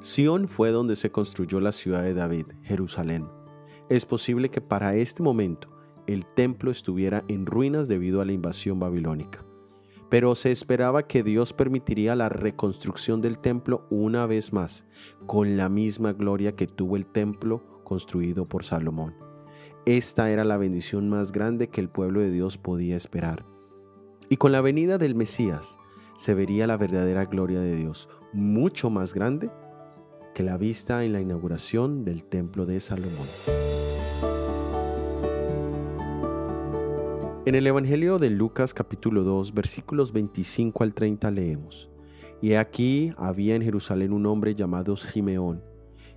Sión fue donde se construyó la ciudad de David, Jerusalén. Es posible que para este momento el templo estuviera en ruinas debido a la invasión babilónica. Pero se esperaba que Dios permitiría la reconstrucción del templo una vez más, con la misma gloria que tuvo el templo construido por Salomón. Esta era la bendición más grande que el pueblo de Dios podía esperar. Y con la venida del Mesías se vería la verdadera gloria de Dios, mucho más grande que la vista en la inauguración del templo de Salomón. En el Evangelio de Lucas capítulo 2 versículos 25 al 30 leemos, Y aquí había en Jerusalén un hombre llamado Simeón,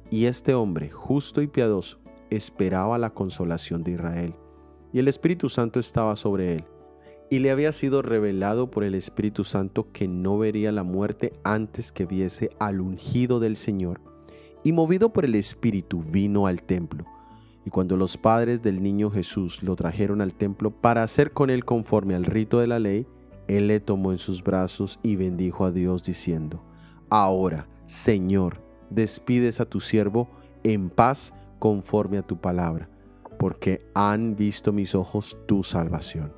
y este hombre, justo y piadoso, esperaba la consolación de Israel, y el Espíritu Santo estaba sobre él, y le había sido revelado por el Espíritu Santo que no vería la muerte antes que viese al ungido del Señor, y movido por el Espíritu vino al templo y cuando los padres del niño Jesús lo trajeron al templo para hacer con él conforme al rito de la ley, él le tomó en sus brazos y bendijo a Dios diciendo, Ahora, Señor, despides a tu siervo en paz conforme a tu palabra, porque han visto mis ojos tu salvación.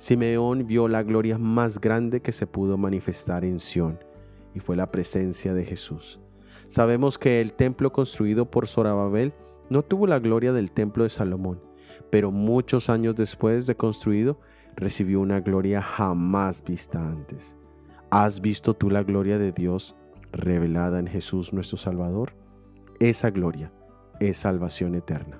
Simeón vio la gloria más grande que se pudo manifestar en Sión, y fue la presencia de Jesús. Sabemos que el templo construido por Zorababel no tuvo la gloria del templo de Salomón, pero muchos años después de construido, recibió una gloria jamás vista antes. ¿Has visto tú la gloria de Dios revelada en Jesús nuestro Salvador? Esa gloria es salvación eterna.